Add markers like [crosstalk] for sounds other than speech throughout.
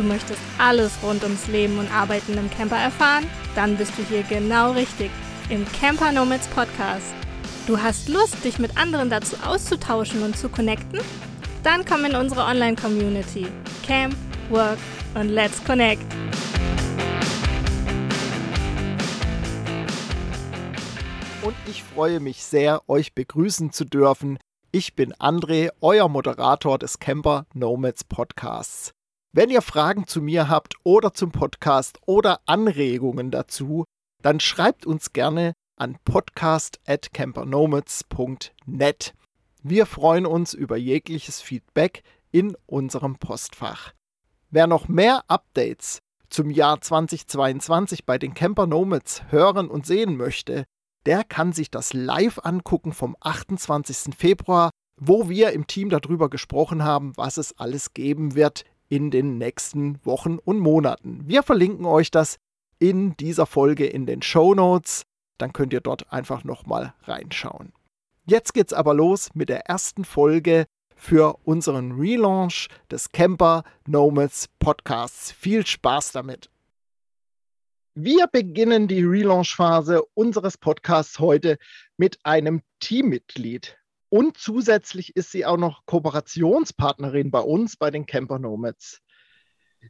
Du möchtest alles rund ums Leben und Arbeiten im Camper erfahren? Dann bist du hier genau richtig im Camper Nomads Podcast. Du hast Lust, dich mit anderen dazu auszutauschen und zu connecten? Dann komm in unsere Online-Community. Camp, Work und Let's Connect. Und ich freue mich sehr, euch begrüßen zu dürfen. Ich bin André, euer Moderator des Camper Nomads Podcasts. Wenn ihr Fragen zu mir habt oder zum Podcast oder Anregungen dazu, dann schreibt uns gerne an podcast@campernomads.net. Wir freuen uns über jegliches Feedback in unserem Postfach. Wer noch mehr Updates zum Jahr 2022 bei den Camper Nomads hören und sehen möchte, der kann sich das live angucken vom 28. Februar, wo wir im Team darüber gesprochen haben, was es alles geben wird in den nächsten Wochen und Monaten. Wir verlinken euch das in dieser Folge in den Show Notes. Dann könnt ihr dort einfach nochmal reinschauen. Jetzt geht's aber los mit der ersten Folge für unseren Relaunch des Camper Nomads Podcasts. Viel Spaß damit! Wir beginnen die Relaunch-Phase unseres Podcasts heute mit einem Teammitglied. Und zusätzlich ist sie auch noch Kooperationspartnerin bei uns, bei den Camper Nomads.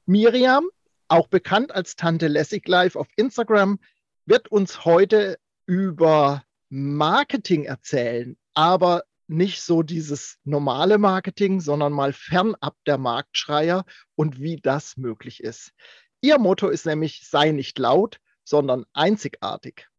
Miriam, auch bekannt als Tante Lessig Live auf Instagram, wird uns heute über Marketing erzählen, aber nicht so dieses normale Marketing, sondern mal fernab der Marktschreier und wie das möglich ist. Ihr Motto ist nämlich, sei nicht laut, sondern einzigartig.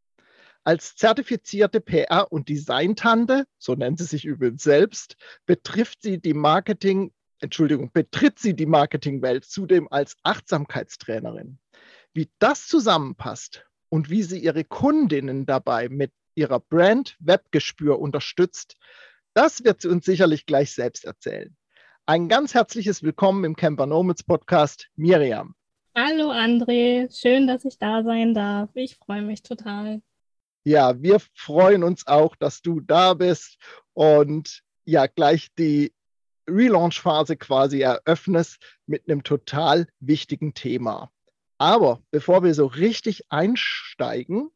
Als zertifizierte PR- und Designtante, so nennt sie sich übrigens selbst, betrifft sie die Marketing, Entschuldigung, betritt sie die Marketingwelt zudem als Achtsamkeitstrainerin. Wie das zusammenpasst und wie sie ihre Kundinnen dabei mit ihrer Brand Webgespür unterstützt, das wird sie uns sicherlich gleich selbst erzählen. Ein ganz herzliches Willkommen im Camper Nomads Podcast, Miriam. Hallo André, schön, dass ich da sein darf. Ich freue mich total. Ja, wir freuen uns auch, dass du da bist und ja gleich die Relaunch-Phase quasi eröffnest mit einem total wichtigen Thema. Aber bevor wir so richtig einsteigen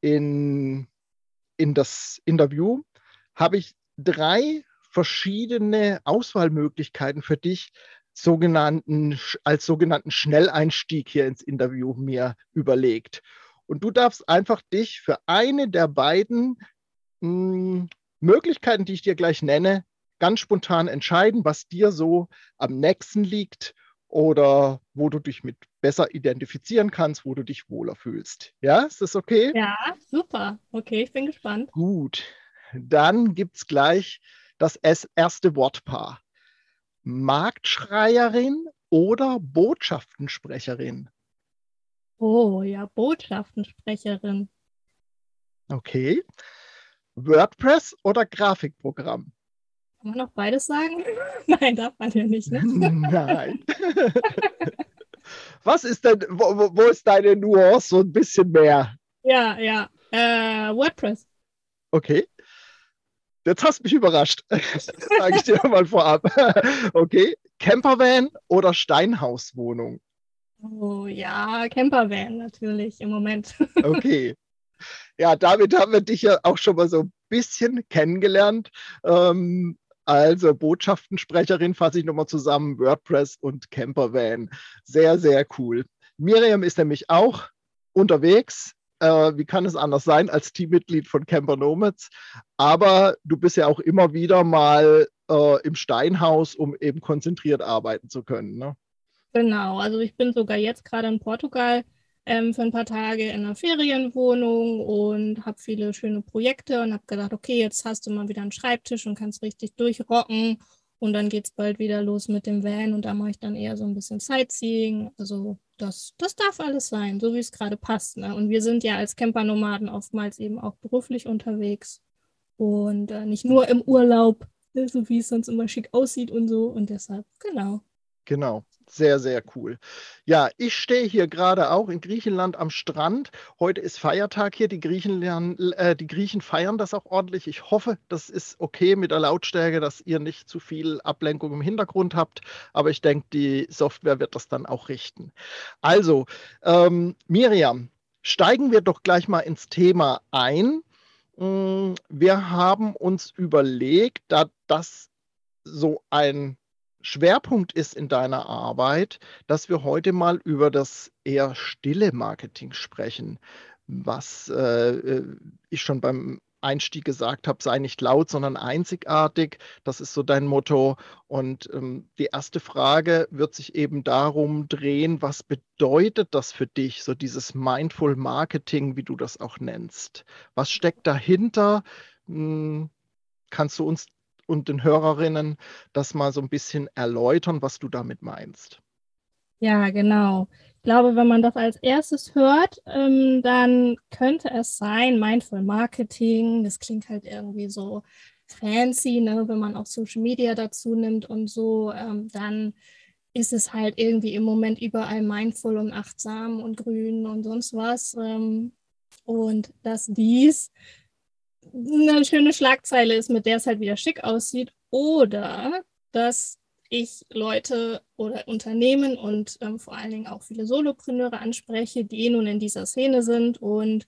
in, in das Interview, habe ich drei verschiedene Auswahlmöglichkeiten für dich, sogenannten, als sogenannten Schnelleinstieg hier ins Interview mir überlegt. Und du darfst einfach dich für eine der beiden mh, hm, Möglichkeiten, die ich dir gleich nenne, ganz spontan entscheiden, was dir so am nächsten liegt oder wo du dich mit besser identifizieren kannst, wo du dich wohler fühlst. Ja, ist das okay? Ja, super. Okay, ich bin gespannt. Gut, dann gibt es gleich das erste Wortpaar. Marktschreierin oder Botschaftensprecherin? Oh ja, Botschaftensprecherin. Okay. WordPress oder Grafikprogramm? Kann man noch beides sagen? [laughs] Nein, darf man ja nicht. Ne? [laughs] Nein. [laughs] Was ist denn, wo, wo, ist deine Nuance so ein bisschen mehr? Ja, ja. Äh, WordPress. Okay. Jetzt hast du mich überrascht. Sage ich dir mal vorab. Okay. Campervan oder Steinhauswohnung? Oh ja, Campervan natürlich im Moment. [laughs] Okay. Ja, damit haben wir dich ja auch schon mal so ein bisschen kennengelernt. Ähm, also Botschaftensprecherin fasse ich nochmal zusammen, WordPress und Campervan. Sehr, sehr cool. Miriam ist nämlich auch unterwegs. Äh, wie kann es anders sein als Teammitglied von Camper Nomads? Aber du bist ja auch immer wieder mal äh, im Steinhaus, um eben konzentriert arbeiten zu können. Ne? Genau, also ich bin sogar jetzt gerade in Portugal ähm, für ein paar Tage in einer Ferienwohnung und habe viele schöne Projekte und habe gedacht, okay, jetzt hast du mal wieder einen Schreibtisch und kannst richtig durchrocken und dann geht es bald wieder los mit dem Van und da mache ich dann eher so ein bisschen Sightseeing. Also das, das darf alles sein, so wie es gerade passt. Ne? Und wir sind ja als Campernomaden oftmals eben auch beruflich unterwegs und äh, nicht nur im Urlaub, ne, so wie es sonst immer schick aussieht und so. Und deshalb, genau. Genau. Sehr, sehr cool. Ja, ich stehe hier gerade auch in Griechenland am Strand. Heute ist Feiertag hier. Die Griechen, äh, die Griechen feiern das auch ordentlich. Ich hoffe, das ist okay mit der Lautstärke, dass ihr nicht zu viel Ablenkung im Hintergrund habt. Aber ich denke, die Software wird das dann auch richten. Also, ähm, Miriam, steigen wir doch gleich mal ins Thema ein. Mm, wir haben uns überlegt, da das so ein Schwerpunkt ist in deiner Arbeit, dass wir heute mal über das eher stille Marketing sprechen, was äh, äh, ich schon beim Einstieg gesagt habe, sei nicht laut, sondern einzigartig. Das ist so dein Motto. Und ähm, die erste Frage wird sich eben darum drehen, was bedeutet das für dich, so dieses Mindful Marketing, wie du das auch nennst? Was steckt dahinter? Hm, kannst du uns und den Hörerinnen das mal so ein bisschen erläutern, was du damit meinst. Ja, genau. Ich glaube, wenn man das als erstes hört, ähm, dann könnte es sein, Mindful Marketing, das klingt halt irgendwie so fancy, ne? wenn man auch Social Media dazu nimmt und so, ähm, dann ist es halt irgendwie im Moment überall mindful und achtsam und grün und sonst was. Ähm, und dass dies eine schöne Schlagzeile ist, mit der es halt wieder schick aussieht, oder dass ich Leute oder Unternehmen und ähm, vor allen Dingen auch viele Solopreneure anspreche, die nun in dieser Szene sind und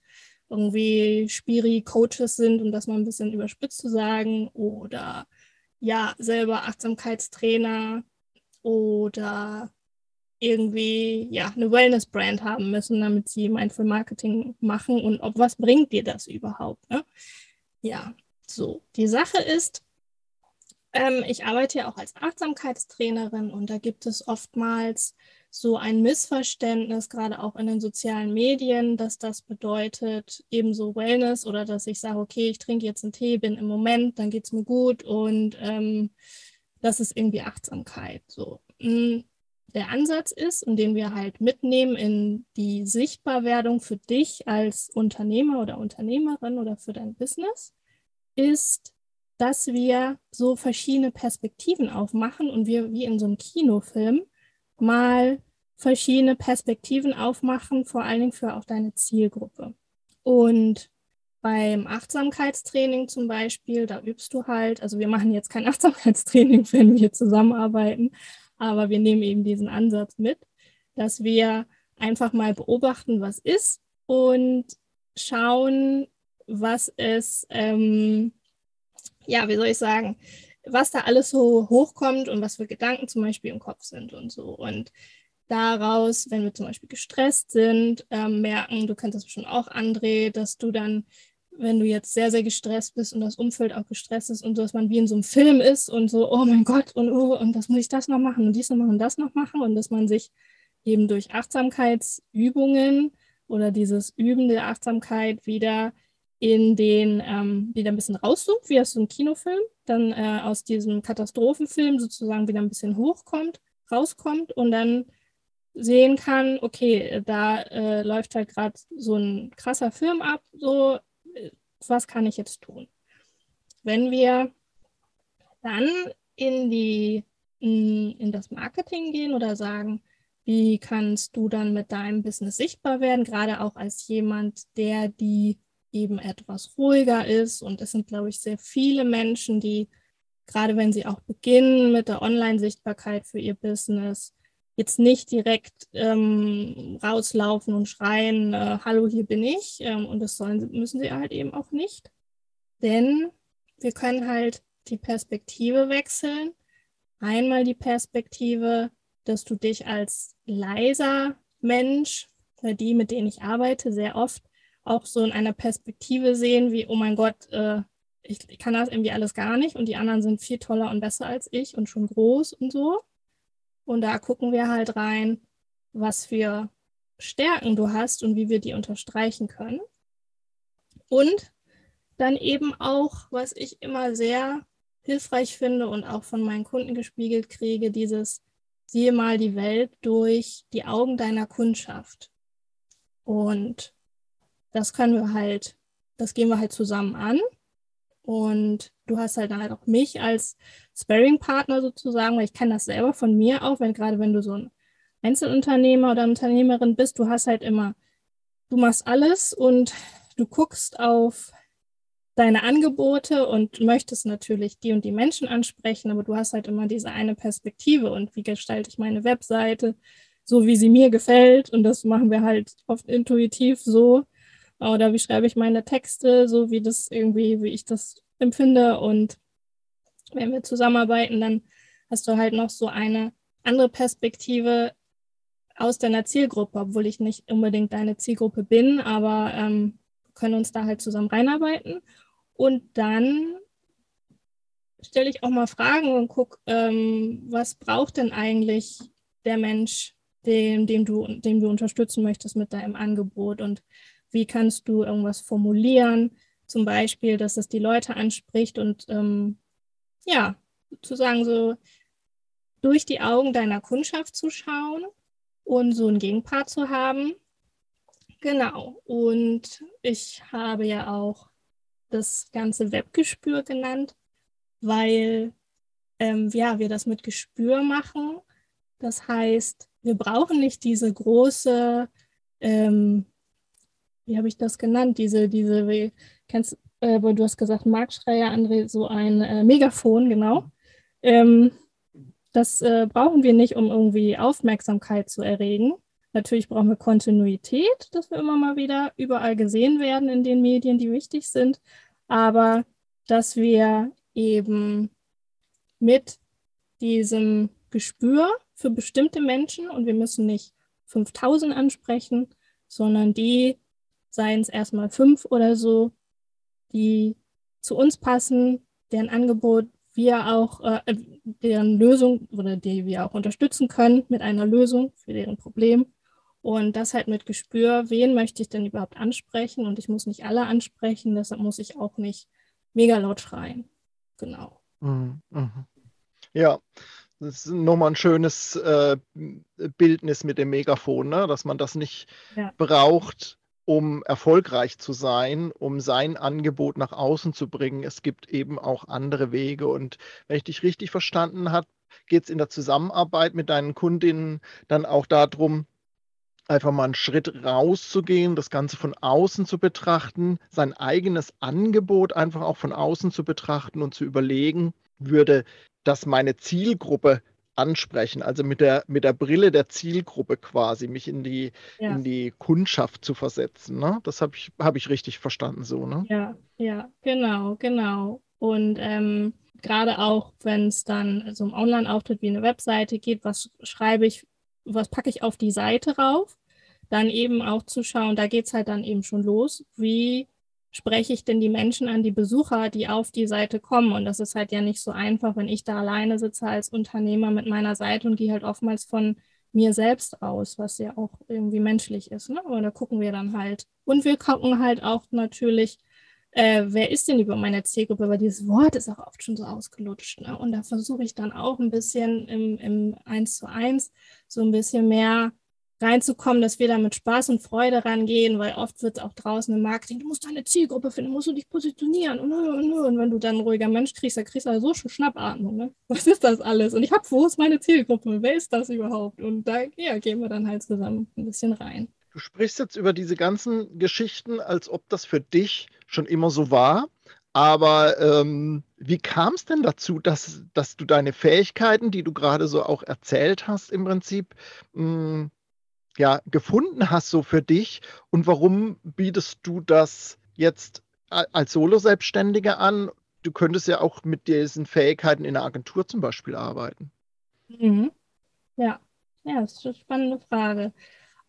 irgendwie Spiri-Coaches sind, um das mal ein bisschen überspitzt zu sagen, oder ja, selber Achtsamkeitstrainer oder irgendwie ja eine Wellness-Brand haben müssen, damit sie Mindful Marketing machen und ob was bringt dir das überhaupt? Ne? Ja, so. Die Sache ist, ähm, ich arbeite ja auch als Achtsamkeitstrainerin und da gibt es oftmals so ein Missverständnis, gerade auch in den sozialen Medien, dass das bedeutet ebenso Wellness oder dass ich sage, okay, ich trinke jetzt einen Tee, bin im Moment, dann geht es mir gut und ähm, das ist irgendwie Achtsamkeit. So. Hm, der Ansatz ist und den wir halt mitnehmen in die Sichtbarwerdung für dich als Unternehmer oder Unternehmerin oder für dein Business, ist, dass wir so verschiedene Perspektiven aufmachen und wir wie in so einem Kinofilm mal verschiedene Perspektiven aufmachen, vor allen Dingen für auch deine Zielgruppe. Und beim Achtsamkeitstraining zum Beispiel, da übst du halt, also wir machen jetzt kein [laughs] Achtsamkeitstraining, wenn wir zusammenarbeiten, aber wir nehmen eben diesen Ansatz mit, dass wir einfach mal beobachten, was ist und schauen, was es, ähm, ja, wie soll ich sagen, was da alles so hochkommt und was für Gedanken zum Beispiel im Kopf sind und so. Und daraus, wenn wir zum Beispiel gestresst sind, ähm, merken, du kennst das schon auch, André, dass du dann wenn du jetzt sehr, sehr gestresst bist und das Umfeld auch gestresst ist und so, dass man wie in so einem Film ist und so, oh mein Gott, und oh, und das muss ich das noch machen und dies noch machen und das noch machen und dass man sich eben durch Achtsamkeitsübungen oder dieses Üben der Achtsamkeit wieder in den, ähm, wieder ein bisschen rauszoomt, wie aus so einem Kinofilm, dann äh, aus diesem Katastrophenfilm sozusagen wieder ein bisschen hochkommt, rauskommt und dann sehen kann, okay, da äh, läuft halt gerade so ein krasser Film ab, so was kann ich jetzt tun? Wenn wir dann in die in das Marketing gehen oder sagen, wie kannst du dann mit deinem Business sichtbar werden, gerade auch als jemand, der die eben etwas ruhiger ist. Und es sind, glaube ich, sehr viele Menschen, die, gerade wenn sie auch beginnen mit der Online-Sichtbarkeit für ihr Business, jetzt nicht direkt ähm, rauslaufen und schreien, äh, hallo, hier bin ich. Ähm, und das sollen, müssen sie halt eben auch nicht. Denn wir können halt die Perspektive wechseln. Einmal die Perspektive, dass du dich als leiser Mensch, die, mit denen ich arbeite, sehr oft auch so in einer Perspektive sehen, wie, oh mein Gott, äh, ich kann das irgendwie alles gar nicht und die anderen sind viel toller und besser als ich und schon groß und so. Und da gucken wir halt rein, was für Stärken du hast und wie wir die unterstreichen können. Und dann eben auch, was ich immer sehr hilfreich finde und auch von meinen Kunden gespiegelt kriege, dieses siehe mal die Welt durch die Augen deiner Kundschaft. Und das können wir halt, das gehen wir halt zusammen an. Und du hast halt dann halt auch mich als Sparring-Partner sozusagen, weil ich kenne das selber von mir auch, wenn gerade wenn du so ein Einzelunternehmer oder Unternehmerin bist, du hast halt immer, du machst alles und du guckst auf deine Angebote und möchtest natürlich die und die Menschen ansprechen, aber du hast halt immer diese eine Perspektive und wie gestalte ich meine Webseite, so wie sie mir gefällt? Und das machen wir halt oft intuitiv so oder wie schreibe ich meine Texte, so wie das irgendwie, wie ich das empfinde und wenn wir zusammenarbeiten, dann hast du halt noch so eine andere Perspektive aus deiner Zielgruppe, obwohl ich nicht unbedingt deine Zielgruppe bin, aber ähm, können uns da halt zusammen reinarbeiten. Und dann stelle ich auch mal Fragen und gucke, ähm, was braucht denn eigentlich der Mensch, dem, dem, du, dem du unterstützen möchtest mit deinem Angebot und wie kannst du irgendwas formulieren, zum Beispiel, dass es die Leute anspricht und ähm, ja, sozusagen so durch die Augen deiner Kundschaft zu schauen und so einen Gegenpart zu haben. Genau. Und ich habe ja auch das ganze Webgespür genannt, weil ähm, ja, wir das mit Gespür machen. Das heißt, wir brauchen nicht diese große, ähm, wie habe ich das genannt, diese, diese, wie, kennst, äh, du hast gesagt, Marktschreier, André, so ein äh, Megafon, genau. Ähm, das äh, brauchen wir nicht, um irgendwie Aufmerksamkeit zu erregen. Natürlich brauchen wir Kontinuität, dass wir immer mal wieder überall gesehen werden in den Medien, die wichtig sind, aber dass wir eben mit diesem Gespür für bestimmte Menschen und wir müssen nicht 5000 ansprechen, sondern die, seien es erstmal fünf oder so, die zu uns passen, deren Angebot wir auch, äh, deren Lösung oder die wir auch unterstützen können mit einer Lösung für deren Problem. Und das halt mit Gespür, wen möchte ich denn überhaupt ansprechen? Und ich muss nicht alle ansprechen, deshalb muss ich auch nicht mega laut schreien. Genau. Mhm. mhm. Ja, das ist nochmal ein schönes äh, Bildnis mit dem Megafon, ne? dass man das nicht ja. braucht, um erfolgreich zu sein, um sein Angebot nach außen zu bringen. Es gibt eben auch andere Wege. Und wenn ich dich richtig verstanden habe, geht es in der Zusammenarbeit mit deinen Kundinnen dann auch darum, einfach mal einen Schritt rauszugehen, das Ganze von außen zu betrachten, sein eigenes Angebot einfach auch von außen zu betrachten und zu überlegen, würde das meine Zielgruppe ansprechen, also mit der, mit der Brille der Zielgruppe quasi, mich in die, ja. in die Kundschaft zu versetzen. Ne? Das habe ich, hab ich richtig verstanden so, ne? Ja, ja, genau, genau. Und ähm, gerade auch, wenn es dann so um Online-Auftritt wie eine Webseite geht, was schreibe ich, was packe ich auf die Seite rauf, dann eben auch zu schauen, da geht es halt dann eben schon los, wie spreche ich denn die Menschen an, die Besucher, die auf die Seite kommen. Und das ist halt ja nicht so einfach, wenn ich da alleine sitze als Unternehmer mit meiner Seite und gehe halt oftmals von mir selbst aus, was ja auch irgendwie menschlich ist. Ne? Aber da gucken wir dann halt. Und wir gucken halt auch natürlich, äh, wer ist denn über meine Zielgruppe? Weil dieses Wort ist auch oft schon so ausgelutscht. Ne? Und da versuche ich dann auch ein bisschen im, im 1 zu 1 so ein bisschen mehr reinzukommen, dass wir da mit Spaß und Freude rangehen, weil oft wird es auch draußen im Marketing, du musst deine Zielgruppe finden, musst du dich positionieren und, und, und wenn du dann ein ruhiger Mensch kriegst, dann kriegst du so schon Schnappatmung. Ne? [laughs] Was ist das alles? Und ich habe, wo ist meine Zielgruppe? Wer ist das überhaupt? Und da ja, gehen wir dann halt zusammen ein bisschen rein. Du sprichst jetzt über diese ganzen Geschichten, als ob das für dich schon immer so war. Aber ähm, wie kam es denn dazu, dass, dass du deine Fähigkeiten, die du gerade so auch erzählt hast, im Prinzip mh, hm, ja, gefunden hast so für dich und warum bietest du das jetzt als Solo-Selbstständiger an? Du könntest ja auch mit diesen Fähigkeiten in der Agentur zum Beispiel arbeiten. Mhm. Ja, ja, das ist eine spannende Frage.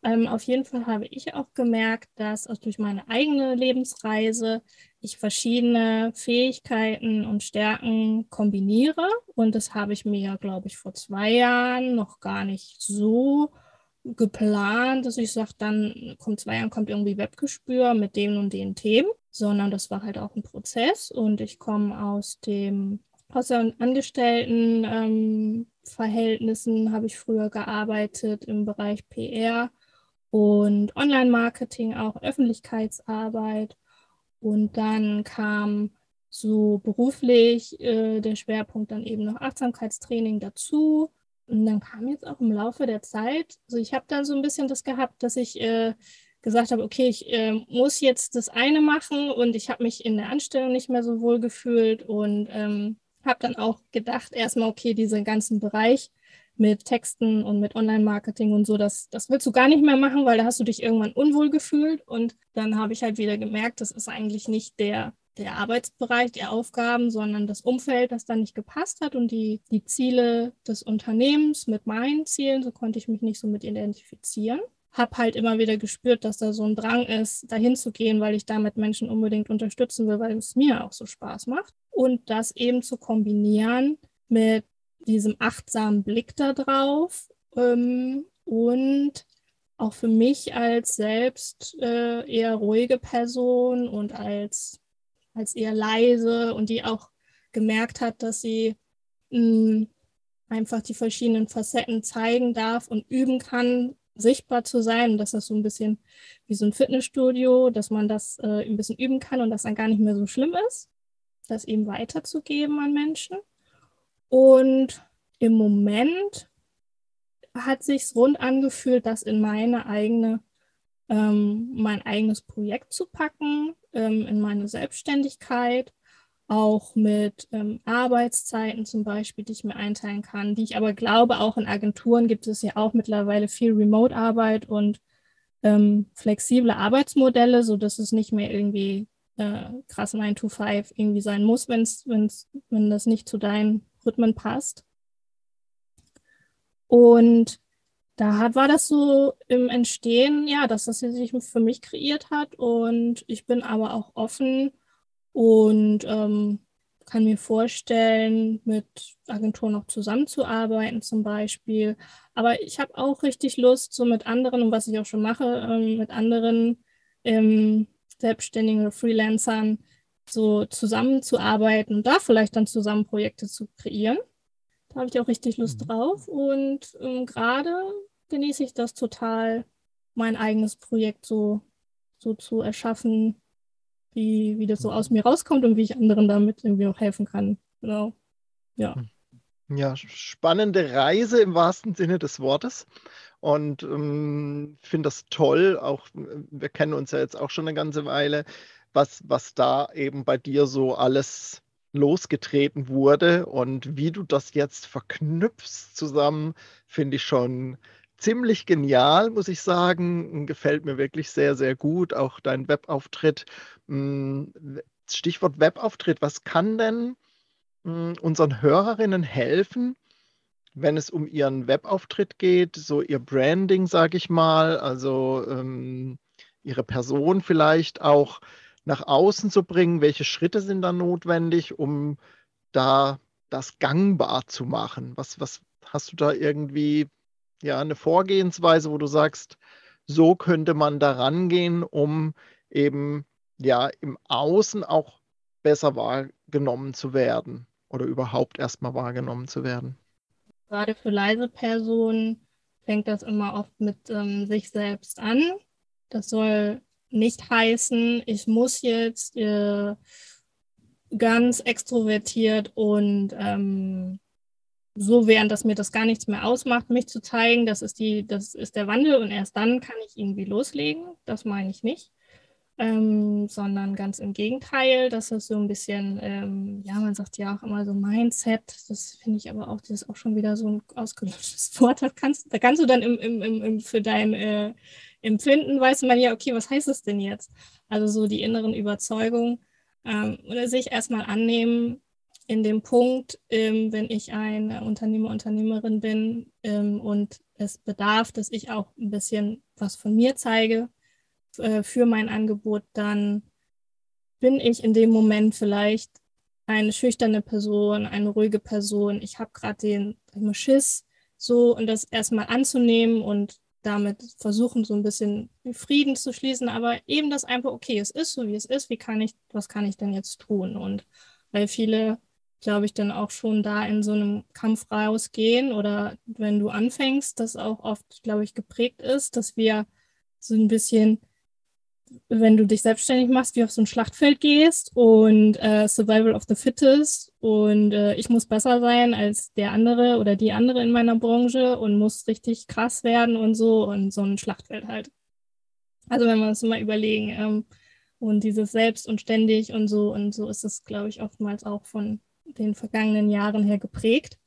Ähm, auf jeden Fall habe ich auch gemerkt, dass auch durch meine eigene Lebensreise ich verschiedene Fähigkeiten und Stärken kombiniere. Und das habe ich mir, glaube ich, vor zwei Jahren noch gar nicht so geplant, dass ich sage, dann kommt zwei Jahren kommt irgendwie Webgespür mit den und den Themen, sondern das war halt auch ein Prozess und ich komme aus dem aus den Angestelltenverhältnissen ähm, habe ich früher gearbeitet im Bereich PR und Online-Marketing, auch Öffentlichkeitsarbeit. Und dann kam so beruflich äh, der Schwerpunkt dann eben noch Achtsamkeitstraining dazu. Und dann kam jetzt auch im Laufe der Zeit, also ich habe dann so ein bisschen das gehabt, dass ich äh, gesagt habe, okay, ich äh, muss jetzt das eine machen und ich habe mich in der Anstellung nicht mehr so wohl gefühlt und ähm, habe dann auch gedacht, erstmal, okay, diesen ganzen Bereich mit Texten und mit Online-Marketing und so, das, das willst du gar nicht mehr machen, weil da hast du dich irgendwann unwohl gefühlt. Und dann habe ich halt wieder gemerkt, das ist eigentlich nicht der, der Arbeitsbereich, die Aufgaben, sondern das Umfeld, das dann nicht gepasst hat und die, die Ziele des Unternehmens mit meinen Zielen, so konnte ich mich nicht so mit identifizieren. Habe halt immer wieder gespürt, dass da so ein Drang ist, dahin zu gehen, weil ich damit Menschen unbedingt unterstützen will, weil es mir auch so Spaß macht. Und das eben zu kombinieren mit diesem achtsamen Blick darauf ähm, und auch für mich als selbst äh, eher ruhige Person und als, als eher leise und die auch gemerkt hat, dass sie mh, hm, einfach die verschiedenen Facetten zeigen darf und üben kann, sichtbar zu sein. Und dass das so ein bisschen wie so ein Fitnessstudio, dass man das äh, ein bisschen üben kann und das dann gar nicht mehr so schlimm ist, das eben weiterzugeben an Menschen. Und im Moment hat sich rund angefühlt, das in meine eigene, ähm, mein eigenes Projekt zu packen, ähm, in meine Selbstständigkeit, auch mit ähm, Arbeitszeiten zum Beispiel, die ich mir einteilen kann, die ich aber glaube, auch in Agenturen gibt es ja auch mittlerweile viel Remote-Arbeit und ähm, flexible Arbeitsmodelle, sodass es nicht mehr irgendwie äh, krass 9 to 5 irgendwie sein muss, wenn's, wenn's, wenn das nicht zu deinen Rhythmen passt. Und da hat, war das so im Entstehen, ja, dass das sich für mich kreiert hat. Und ich bin aber auch offen und ähm, kann mir vorstellen, mit Agenturen noch zusammenzuarbeiten zum Beispiel. Aber ich habe auch richtig Lust, so mit anderen, und was ich auch schon mache, ähm, mit anderen ähm, Selbstständigen oder Freelancern so zusammenzuarbeiten und da vielleicht dann zusammen Projekte zu kreieren. Da habe ich auch richtig Lust mhm. drauf. Und ähm, gerade genieße ich das total, mein eigenes Projekt so, so zu erschaffen, wie, wie das so aus mhm. mir rauskommt und wie ich anderen damit irgendwie auch helfen kann. Genau. Ja. Hm. Ja, spannende Reise im wahrsten Sinne des Wortes. Und ähm, finde das toll. Auch wir kennen uns ja jetzt auch schon eine ganze Weile, was, was da eben bei dir so alles losgetreten wurde und wie du das jetzt verknüpfst zusammen, finde ich schon ziemlich genial, muss ich sagen. Gefällt mir wirklich sehr, sehr gut. Auch dein Webauftritt. Hm, Stichwort Webauftritt. Was kann denn hm, unseren Hörerinnen helfen, wenn es um ihren Webauftritt geht, so ihr Branding, sage ich mal, also ähm, ihre Person vielleicht auch nach außen zu bringen? Welche Schritte sind da notwendig, um da das gangbar zu machen? Was, was hast du da irgendwie ja eine Vorgehensweise, wo du sagst, so könnte man da rangehen, um eben ja im Außen auch besser wahrgenommen zu werden oder überhaupt erstmal wahrgenommen zu werden? Gerade für leise Personen fängt das immer oft mit ähm, sich selbst an. Das soll nicht heißen, ich muss jetzt äh, ganz extrovertiert und ähm, so werden, dass mir das gar nichts mehr ausmacht, mich zu zeigen. Das ist, die, das ist der Wandel und erst dann kann ich irgendwie loslegen. Das meine ich nicht. Ähm, sondern ganz im Gegenteil, dass es so ein bisschen, ähm, ja, man sagt ja auch immer so Mindset, das finde ich aber auch, das ist auch schon wieder so ein ausgelöschtes [laughs] Wort, das kannst, da kannst du dann im, im, im, für dein äh, Empfinden weiß man ja, okay, was heißt es denn jetzt? Also so die inneren Überzeugungen ähm, oder sich erstmal annehmen in dem Punkt, ähm, wenn ich ein Unternehmer, Unternehmerin bin ähm, und es bedarf, dass ich auch ein bisschen was von mir zeige äh, für mein Angebot, dann bin ich in dem Moment vielleicht eine schüchterne Person, eine ruhige Person. Ich habe gerade den Schiss, so und das erstmal anzunehmen und damit versuchen, so ein bisschen Frieden zu schließen, aber eben das einfach, okay, es ist so, wie es ist, wie kann ich, was kann ich denn jetzt tun? Und weil viele, glaube ich, dann auch schon da in so einem Kampf rausgehen oder wenn du anfängst, das auch oft, glaube ich, geprägt ist, dass wir so ein bisschen wenn du dich selbstständig machst, wie auf so ein Schlachtfeld gehst und äh, Survival of the Fittest und äh, ich muss besser sein als der andere oder die andere in meiner Branche und muss richtig krass werden und so und so ein Schlachtfeld halt. Also wenn wir uns mal überlegen ähm, und dieses Selbst und ständig und so und so ist es, glaube ich, oftmals auch von den vergangenen Jahren her geprägt.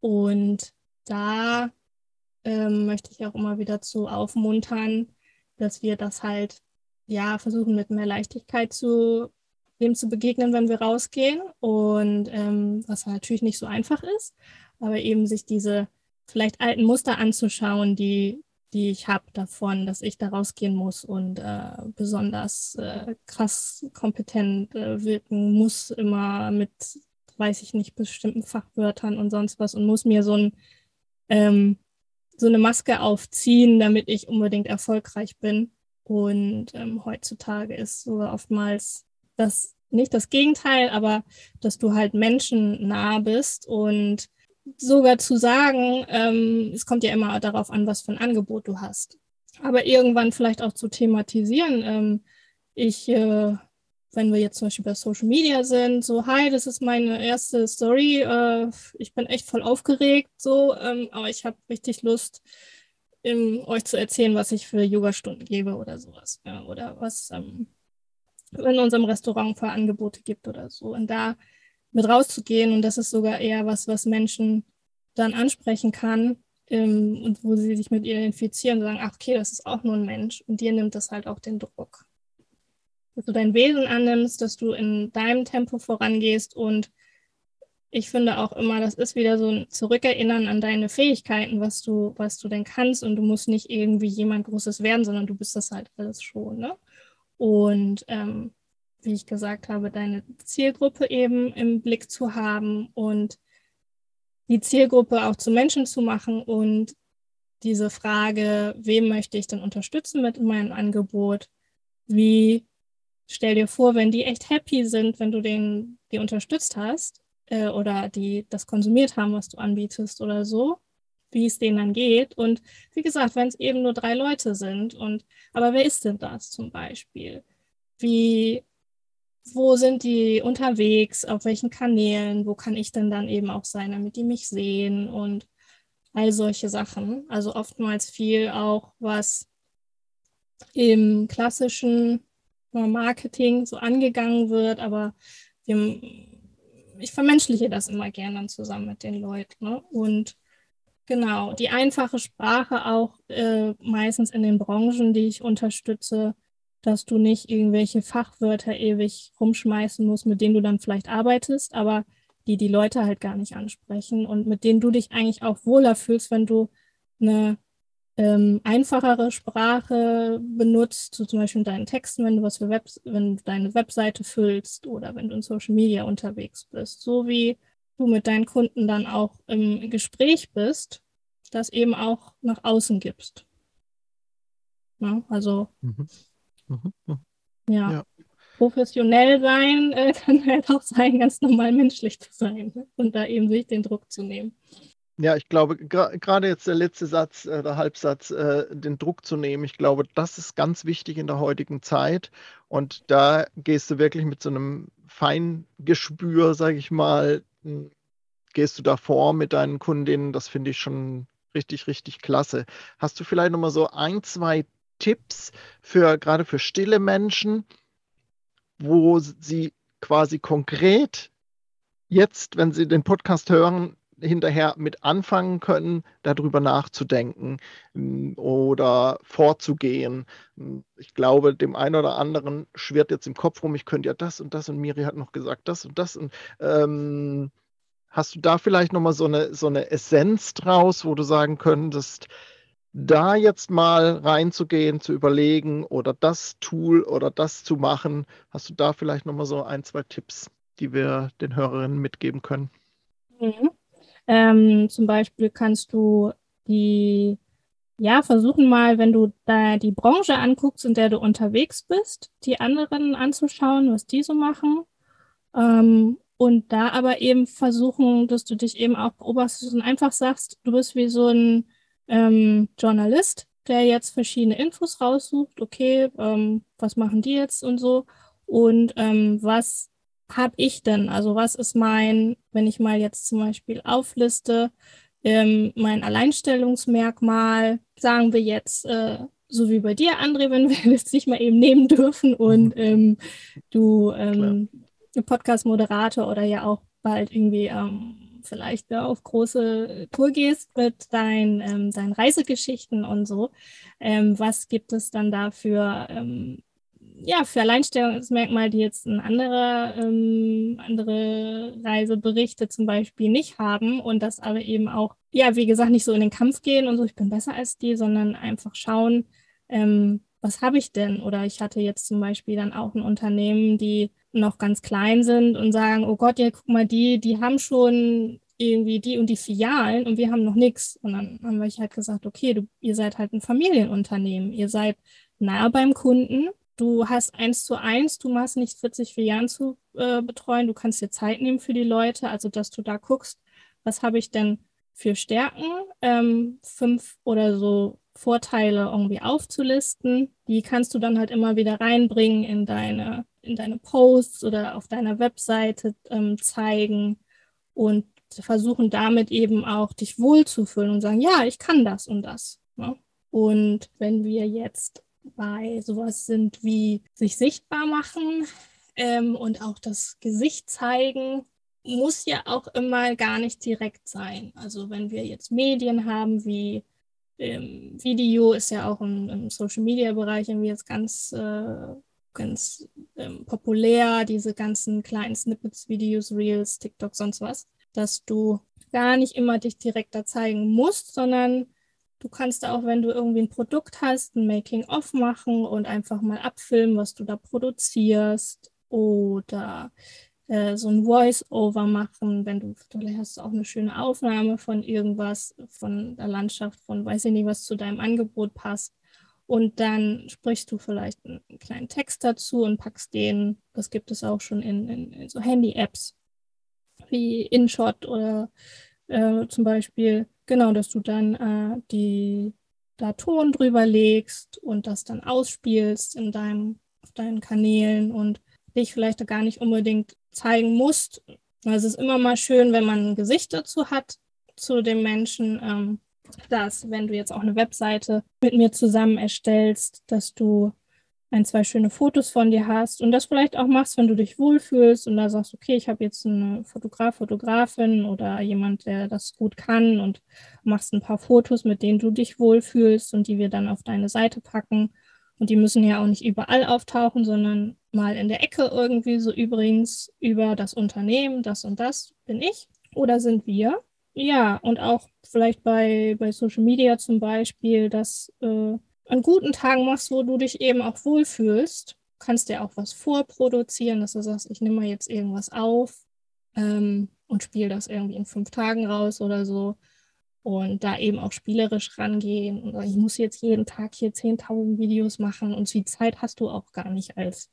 Und da ähm, möchte ich auch immer wieder zu aufmuntern, dass wir das halt ja versuchen mit mehr Leichtigkeit zu dem zu begegnen, wenn wir rausgehen und ähm, was natürlich nicht so einfach ist, aber eben sich diese vielleicht alten Muster anzuschauen, die die ich habe davon, dass ich da rausgehen muss und äh, besonders äh, krass kompetent äh, wirken muss, immer mit, weiß ich nicht, bestimmten Fachwörtern und sonst was und muss mir so, ein, ähm, so eine Maske aufziehen, damit ich unbedingt erfolgreich bin. Und ähm, heutzutage ist so oftmals das nicht das Gegenteil, aber dass du halt menschennah bist und sogar zu sagen, ähm, es kommt ja immer darauf an, was für ein Angebot du hast. Aber irgendwann vielleicht auch zu thematisieren. Ähm, ich, äh, wenn wir jetzt zum Beispiel bei Social Media sind, so, hi, das ist meine erste Story. Äh, ich bin echt voll aufgeregt, so, ähm, aber ich habe richtig Lust, im, euch zu erzählen, was ich für Yoga-Stunden gebe oder sowas. Ja, oder was ähm, in unserem Restaurant für Angebote gibt oder so. Und da mit rauszugehen. Und das ist sogar eher was, was Menschen dann ansprechen kann ähm, und wo sie sich mit identifizieren und sagen, ach okay, das ist auch nur ein Mensch. Und dir nimmt das halt auch den Druck. Dass du dein Wesen annimmst, dass du in deinem Tempo vorangehst und ich finde auch immer, das ist wieder so ein Zurückerinnern an deine Fähigkeiten, was du, was du denn kannst und du musst nicht irgendwie jemand Großes werden, sondern du bist das halt alles schon. Ne? Und ähm, wie ich gesagt habe, deine Zielgruppe eben im Blick zu haben und die Zielgruppe auch zu Menschen zu machen und diese Frage, wem möchte ich denn unterstützen mit meinem Angebot? Wie stell dir vor, wenn die echt happy sind, wenn du den die unterstützt hast äh, oder die das konsumiert haben, was du anbietest oder so, wie es denen dann geht. Und wie gesagt, wenn es eben nur drei Leute sind und aber wer ist denn das zum Beispiel? Wie wo sind die unterwegs, auf welchen Kanälen, wo kann ich denn dann eben auch sein, damit die mich sehen und all solche Sachen. Also oftmals viel auch, was im klassischen Marketing so angegangen wird, aber wir, ich vermenschliche das immer gerne dann zusammen mit den Leuten. Ne? Und genau, die einfache Sprache auch äh, meistens in den Branchen, die ich unterstütze, dass du nicht irgendwelche Fachwörter ewig rumschmeißen musst, mit denen du dann vielleicht arbeitest, aber die die Leute halt gar nicht ansprechen und mit denen du dich eigentlich auch wohler fühlst, wenn du eine ähm, einfachere Sprache benutzt, so zum Beispiel in deinen Texten, wenn du was für Web wenn du deine Webseite füllst oder wenn du in Social Media unterwegs bist, so wie du mit deinen Kunden dann auch im Gespräch bist, das eben auch nach außen gibst. Ja, also mhm. Mhm, mhm. Ja. ja. Professionell sein äh, [laughs] kann halt auch sein, ganz normal menschlich zu sein ne? und da eben sich den Druck zu nehmen. Ja, ich glaube, gerade jetzt der letzte Satz, äh, der Halbsatz, äh, den Druck zu nehmen, ich glaube, das ist ganz wichtig in der heutigen Zeit. Und da gehst du wirklich mit so einem Feingespür, sage ich mal, hm, gehst du da vor mit deinen Kundinnen. Das finde ich schon richtig, richtig klasse. Hast du vielleicht nochmal so ein, zwei Tipps für gerade für stille Menschen, wo sie quasi konkret jetzt, wenn sie den Podcast hören, hinterher mit anfangen können, darüber nachzudenken hm, oder vorzugehen. Hm, ich glaube, dem einen oder anderen schwirrt jetzt im Kopf rum, ich könnte ja das und das und Miri hat noch gesagt das und das. Und, ähm, hast du da vielleicht nochmal so eine, so eine Essenz draus, wo du sagen könntest, da jetzt mal reinzugehen, zu überlegen oder das Tool oder das zu machen, hast du da vielleicht nochmal so ein, zwei Tipps, die wir den Hörerinnen mitgeben können? Mhm. Ähm, zum Beispiel kannst du die, ja, versuchen mal, wenn du da die Branche anguckst, in der du unterwegs bist, die anderen anzuschauen, was die so machen. Ähm, und da aber eben versuchen, dass du dich eben auch beobachtest und einfach sagst, du bist wie so ein ähm, Journalist, der jetzt verschiedene Infos raussucht, okay, ähm, was machen die jetzt und so und ähm, was habe ich denn? Also was ist mein, wenn ich mal jetzt zum Beispiel aufliste, ähm, mein Alleinstellungsmerkmal, sagen wir jetzt, äh, so wie bei dir, André, wenn wir [laughs] jetzt nicht mal eben nehmen dürfen und mhm. ähm, du ähm, Podcast-Moderator oder ja auch bald irgendwie ähm, vielleicht ja, auf große Tour gehst mit dein, ähm, deinen Reisegeschichten und so. Ähm, was gibt es dann da für ähm, ja, für Alleinstellungsmerkmal, die jetzt ein anderer, ähm, andere Reiseberichte zum Beispiel nicht haben und das aber eben auch, ja, wie gesagt, nicht so in den Kampf gehen und so, ich bin besser als die, sondern einfach schauen, ähm, was habe ich denn? Oder ich hatte jetzt zum Beispiel dann auch ein Unternehmen, die noch ganz klein sind und sagen, oh Gott, ja, guck mal, die, die haben schon irgendwie die und die Filialen und wir haben noch nichts. Und dann haben wir halt gesagt, okay, du, ihr seid halt ein Familienunternehmen, ihr seid nah beim Kunden, du hast eins zu eins, du machst nicht 40 Filialen zu äh, betreuen, du kannst dir Zeit nehmen für die Leute, also dass du da guckst, was habe ich denn für Stärken, ähm, fünf oder so Vorteile irgendwie aufzulisten. Die kannst du dann halt immer wieder reinbringen in deine, in deine Posts oder auf deiner Webseite ähm, zeigen und versuchen damit eben auch dich wohlzufühlen und sagen, ja, ich kann das und das. Ne? Und wenn wir jetzt bei sowas sind wie sich sichtbar machen ähm, und auch das Gesicht zeigen, muss ja auch immer gar nicht direkt sein. Also wenn wir jetzt Medien haben wie ähm, Video, ist ja auch im, im Social-Media-Bereich irgendwie jetzt ganz, äh, ganz ähm, populär, diese ganzen kleinen Snippets, Videos, Reels, TikTok, sonst was, dass du gar nicht immer dich direkt da zeigen musst, sondern Du kannst auch, wenn du irgendwie ein Produkt hast, ein Making-of machen und einfach mal abfilmen, was du da produzierst. Oder äh, so ein Voice-Over machen, wenn du, vielleicht hast du auch eine schöne Aufnahme von irgendwas, von der Landschaft, von weiß ich nicht, was zu deinem Angebot passt. Und dann sprichst du vielleicht einen kleinen Text dazu und packst den, das gibt es auch schon in, in, in so Handy-Apps wie InShot oder äh, zum Beispiel Genau, dass du dann äh, die da Ton drüber legst und das dann ausspielst in deinem, auf deinen Kanälen und dich vielleicht gar nicht unbedingt zeigen musst. Es ist immer mal schön, wenn man ein Gesicht dazu hat, zu dem Menschen, ähm, dass wenn du jetzt auch eine Webseite mit mir zusammen erstellst, dass du ein, zwei schöne Fotos von dir hast und das vielleicht auch machst, wenn du dich wohlfühlst und da sagst, okay, ich habe jetzt eine Fotograf, Fotografin oder jemand, der das gut kann und machst ein paar Fotos, mit denen du dich wohlfühlst und die wir dann auf deine Seite packen. Und die müssen ja auch nicht überall auftauchen, sondern mal in der Ecke irgendwie so übrigens über das Unternehmen, das und das bin ich oder sind wir. Ja, und auch vielleicht bei, bei Social Media zum Beispiel, dass äh, an guten Tagen machst, wo du dich eben auch wohlfühlst. Kannst dir auch was vorproduzieren, dass du sagst, ich nehme mal jetzt irgendwas auf ähm, und spiele das irgendwie in fünf Tagen raus oder so. Und da eben auch spielerisch rangehen. Und ich muss jetzt jeden Tag hier 10.000 Videos machen und die Zeit hast du auch gar nicht als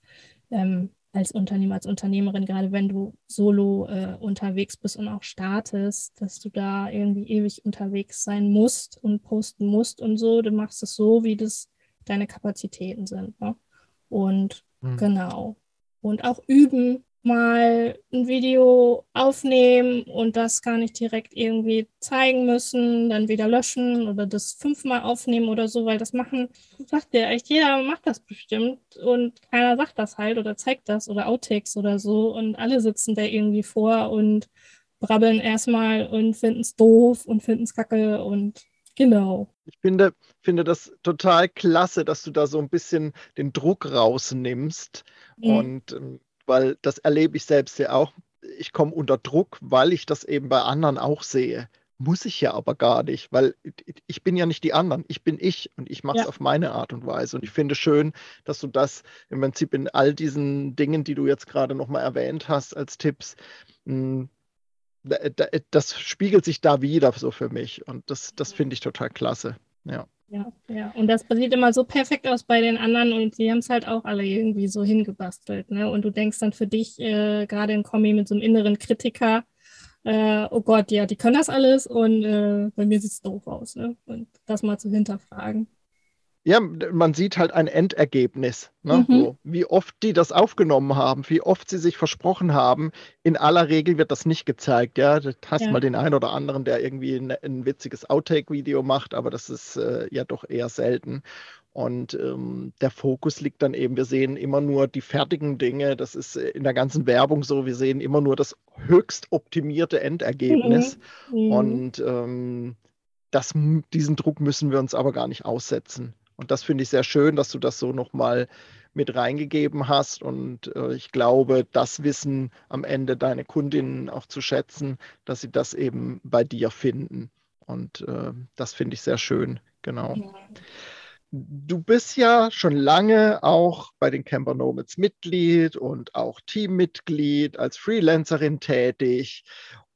ähm, als Unternehmer, als Unternehmerin, gerade wenn du solo äh, unterwegs bist und auch startest, dass du da irgendwie ewig unterwegs sein musst und posten musst und so. Du machst es so, wie das deine Kapazitäten sind. Ne? Und mhm. genau. Und auch üben, mal ein Video aufnehmen und das gar nicht direkt irgendwie zeigen müssen, dann wieder löschen oder das fünfmal aufnehmen oder so, weil das machen, sagt ja echt, jeder macht das bestimmt und keiner sagt das halt oder zeigt das oder Outtakes oder so und alle sitzen da irgendwie vor und brabbeln erstmal und finden es doof und finden es kacke und genau. Ich finde, finde das total klasse, dass du da so ein bisschen den Druck rausnimmst mhm. und ähm, weil das erlebe ich selbst ja auch. Ich komme unter Druck, weil ich das eben bei anderen auch sehe. Muss ich ja aber gar nicht, weil ich bin ja nicht die anderen. Ich bin ich und ich mache es ja. auf meine Art und Weise. Und ich finde schön, dass du das im Prinzip in all diesen Dingen, die du jetzt gerade nochmal erwähnt hast, als Tipps, hm, das spiegelt sich da wieder so für mich. Und das, das finde ich total klasse. Ja. Ja, ja. Und das sieht immer so perfekt aus bei den anderen und die haben es halt auch alle irgendwie so hingebastelt. Ne? Und du denkst dann für dich, äh, gerade in Kommi mit so einem inneren Kritiker, äh, oh Gott, ja, die können das alles und äh, bei mir sieht es doof aus. Ne? Und das mal zu hinterfragen. Ja, man sieht halt ein Endergebnis. Ne? Mhm. So, wie oft die das aufgenommen haben, wie oft sie sich versprochen haben. In aller Regel wird das nicht gezeigt. Ja, du hast ja. mal den einen oder anderen, der irgendwie ein, ein witziges Outtake-Video macht, aber das ist äh, ja doch eher selten. Und ähm, der Fokus liegt dann eben, wir sehen immer nur die fertigen Dinge. Das ist äh, in der ganzen Werbung so, wir sehen immer nur das höchst optimierte Endergebnis. Mhm. mhm. Und ähm, das, diesen Druck müssen wir uns aber gar nicht aussetzen. Und das finde ich sehr schön, dass du das so nochmal mit reingegeben hast. Und äh, ich glaube, das wissen am Ende deine Kundinnen auch zu schätzen, dass sie das eben bei dir finden. Und äh, das finde ich sehr schön. Genau. Ja. Du bist ja schon lange auch bei den Camper Nomads Mitglied und auch Teammitglied als Freelancerin tätig.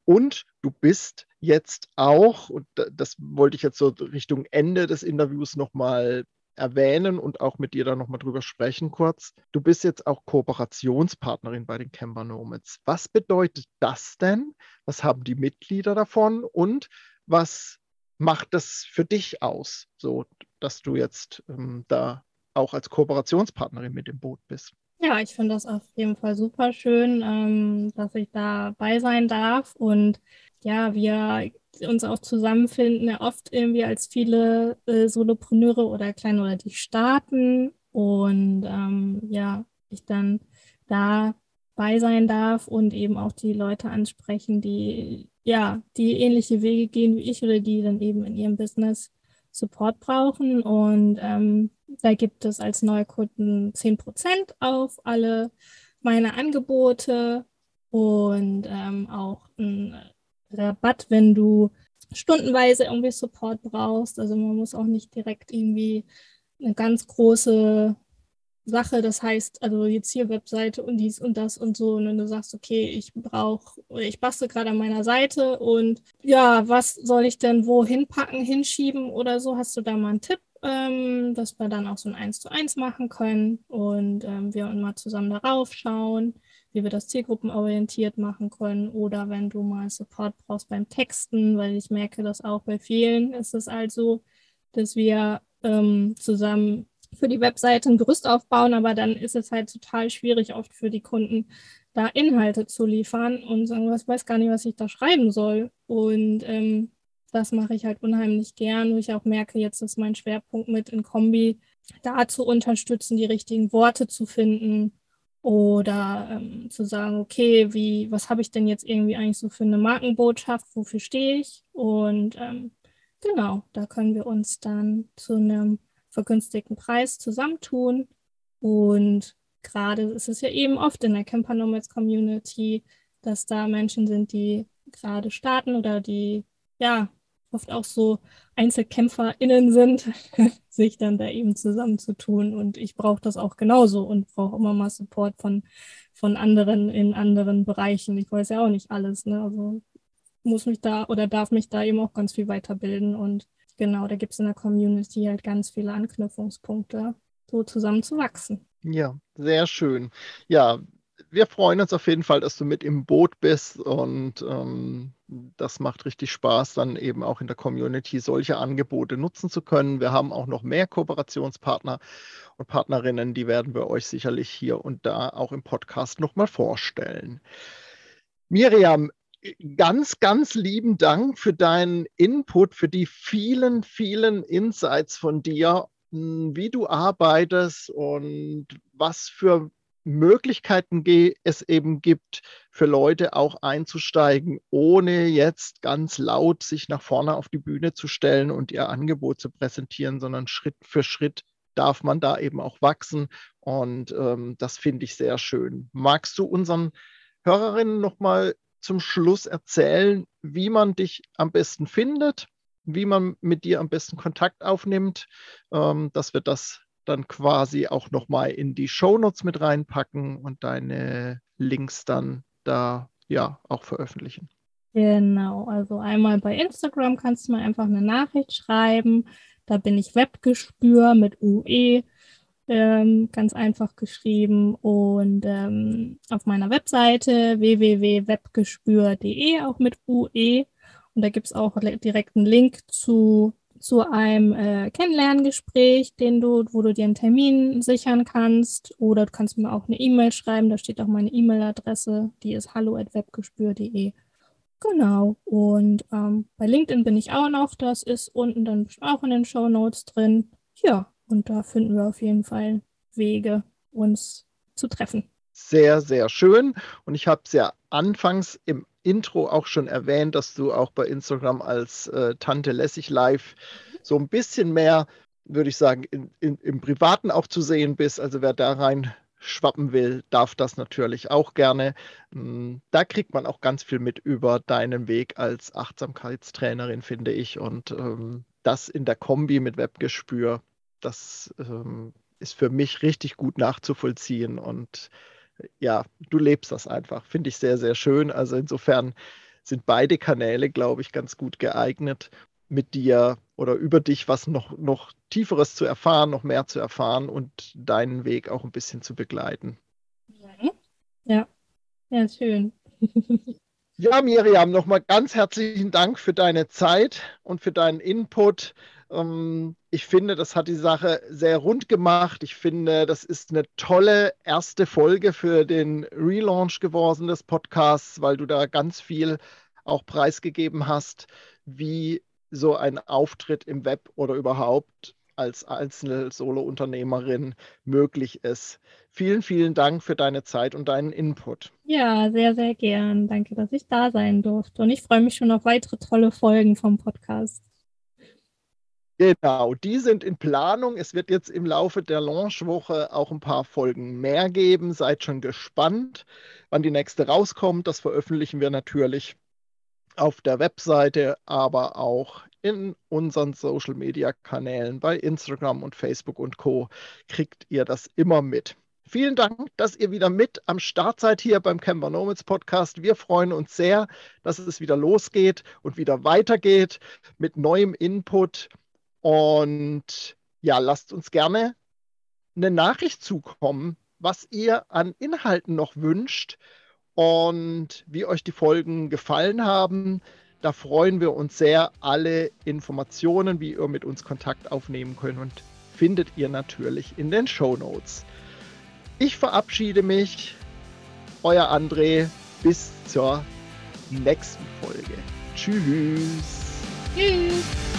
Und du bist jetzt auch, und das wollte ich jetzt so Richtung Ende des Interviews nochmal erwähnen und auch mit dir da nochmal drüber sprechen kurz. Du bist jetzt auch Kooperationspartnerin bei den Camper Nomads. Was bedeutet das denn? Was haben die Mitglieder davon und was macht das für dich aus, so dass du jetzt ähm, da auch als Kooperationspartnerin mit im Boot bist? Ja, ich finde das auf jeden Fall super schön, ähm, dass ich dabei sein darf und ja, wir uns auch zusammenfinden, ja oft irgendwie als viele äh, Solopreneure oder kleine oder die starten und ähm, ja, ich dann da bei sein darf und eben auch die Leute ansprechen, die ja, die ähnliche Wege gehen wie ich oder die dann eben in ihrem Business Support brauchen. Und ähm, da gibt es als Neukunden 10% auf alle meine Angebote und ähm, auch ein Rabatt, wenn du stundenweise irgendwie Support brauchst. Also man muss auch nicht direkt irgendwie eine ganz große Sache, das heißt, also jetzt hier Webseite und dies und das und so. Und wenn du sagst, okay, ich brauche, ich bastel gerade an meiner Seite und ja, was soll ich denn wohin packen, hinschieben oder so, hast du da mal einen Tipp, ähm, dass wir dann auch so ein 1 zu 1 machen können und ähm, wir mal zusammen darauf schauen wie wir das zielgruppenorientiert machen können oder wenn du mal Support brauchst beim Texten, weil ich merke, dass auch bei vielen ist es also, dass wir ähm, zusammen für die Webseite ein Gerüst aufbauen, aber dann ist es halt total schwierig oft für die Kunden, da Inhalte zu liefern und sagen, ich weiß gar nicht, was ich da schreiben soll. Und ähm, das mache ich halt unheimlich gern, wo ich auch merke, jetzt ist mein Schwerpunkt mit in Kombi, da zu unterstützen, die richtigen Worte zu finden, oder ähm, zu sagen, okay, wie, was habe ich denn jetzt irgendwie eigentlich so für eine Markenbotschaft, wofür stehe ich? Und ähm, genau, da können wir uns dann zu einem vergünstigten Preis zusammentun. Und gerade ist es ja eben oft in der Camper Nomads Community, dass da Menschen sind, die gerade starten oder die ja oft auch so EinzelkämpferInnen sind, [laughs] sich dann da eben zusammenzutun. Und ich brauche das auch genauso und brauche immer mal Support von, von anderen in anderen Bereichen. Ich weiß ja auch nicht alles. Ne? Also muss mich da oder darf mich da eben auch ganz viel weiterbilden. Und genau, da gibt es in der Community halt ganz viele Anknüpfungspunkte, so zusammen zu wachsen. Ja, sehr schön. Ja, wir freuen uns auf jeden Fall, dass du mit im Boot bist und ähm, das macht richtig Spaß, dann eben auch in der Community solche Angebote nutzen zu können. Wir haben auch noch mehr Kooperationspartner und Partnerinnen, die werden wir euch sicherlich hier und da auch im Podcast nochmal vorstellen. Miriam, ganz, ganz lieben Dank für deinen Input, für die vielen, vielen Insights von dir, hm, wie du arbeitest und was für Möglichkeiten es eben gibt, für Leute auch einzusteigen, ohne jetzt ganz laut sich nach vorne auf die Bühne zu stellen und ihr Angebot zu präsentieren, sondern Schritt für Schritt darf man da eben auch wachsen. Und ähm, das finde ich sehr schön. Magst du unseren Hörerinnen noch mal zum Schluss erzählen, wie man dich am besten findet, wie man mit dir am besten Kontakt aufnimmt, ähm, dass wir das dann quasi auch nochmal in die Shownotes mit reinpacken und deine Links dann da ja auch veröffentlichen. Genau, also einmal bei Instagram kannst du mir einfach eine Nachricht schreiben. Da bin ich Webgespür mit UE, ähm, ganz einfach geschrieben. Und ähm, auf meiner Webseite www.webgespür.de auch mit UE. Und da gibt es auch direkt einen Link zu zu einem äh, Kennenlerngespräch, den du, wo du dir einen Termin sichern kannst. Oder du kannst mir auch eine E-Mail schreiben, da steht auch meine E-Mail-Adresse, die ist hallo.webgespür.de. Genau. Und ähm, bei LinkedIn bin ich auch noch, das ist unten dann auch in den Show Notes drin. Ja, und da finden wir auf jeden Fall Wege, uns zu treffen. Sehr, sehr schön. Und ich habe es ja anfangs im Intro auch schon erwähnt, dass du auch bei Instagram als äh, Tante Lässig Live so ein bisschen mehr, würde ich sagen, in, in, im Privaten auch zu sehen bist. Also wer da rein schwappen will, darf das natürlich auch gerne. Hm, da kriegt man auch ganz viel mit über deinen Weg als Achtsamkeitstrainerin, finde ich. Und ähm, das in der Kombi mit Webgespür, das ähm, ist für mich richtig gut nachzuvollziehen. Und ja, du lebst das einfach. Finde ich sehr, sehr schön. Also insofern sind beide Kanäle, glaube ich, ganz gut geeignet, mit dir oder über dich was noch, noch Tieferes zu erfahren, noch mehr zu erfahren und deinen Weg auch ein bisschen zu begleiten. Ja, ja, schön. [laughs] ja, Miriam, nochmal ganz herzlichen Dank für deine Zeit und für deinen Input. Ähm, ich finde, das hat die Sache sehr rund gemacht. Ich finde, das ist eine tolle erste Folge für den Relaunch geworden des Podcasts, weil du da ganz viel auch preisgegeben hast, wie so ein Auftritt im Web oder überhaupt als einzelne Solo-Unternehmerin möglich ist. Vielen, vielen Dank für deine Zeit und deinen Input. Ja, sehr, sehr gern. Danke, dass ich da sein durfte. Und ich freue mich schon auf weitere tolle Folgen vom Podcast. Genau, die sind in Planung. Es wird jetzt im Laufe der Launchwoche auch ein paar Folgen mehr geben. Seid schon gespannt, wann die nächste rauskommt. Das veröffentlichen wir natürlich auf der Webseite, aber auch in unseren Social Media Kanälen bei Instagram und Facebook und Co. kriegt ihr das immer mit. Vielen Dank, dass ihr wieder mit am Start seid hier beim Camper Nomads Podcast. Wir freuen uns sehr, dass es wieder losgeht und wieder weitergeht mit neuem Input und ja, lasst uns gerne eine Nachricht zukommen, was ihr an Inhalten noch wünscht und wie euch die Folgen gefallen haben. Da freuen wir uns sehr. Alle Informationen, wie ihr mit uns Kontakt aufnehmen könnt, und findet ihr natürlich in den Show Notes. Ich verabschiede mich, euer André, bis zur nächsten Folge. Tschüss. Tschüss.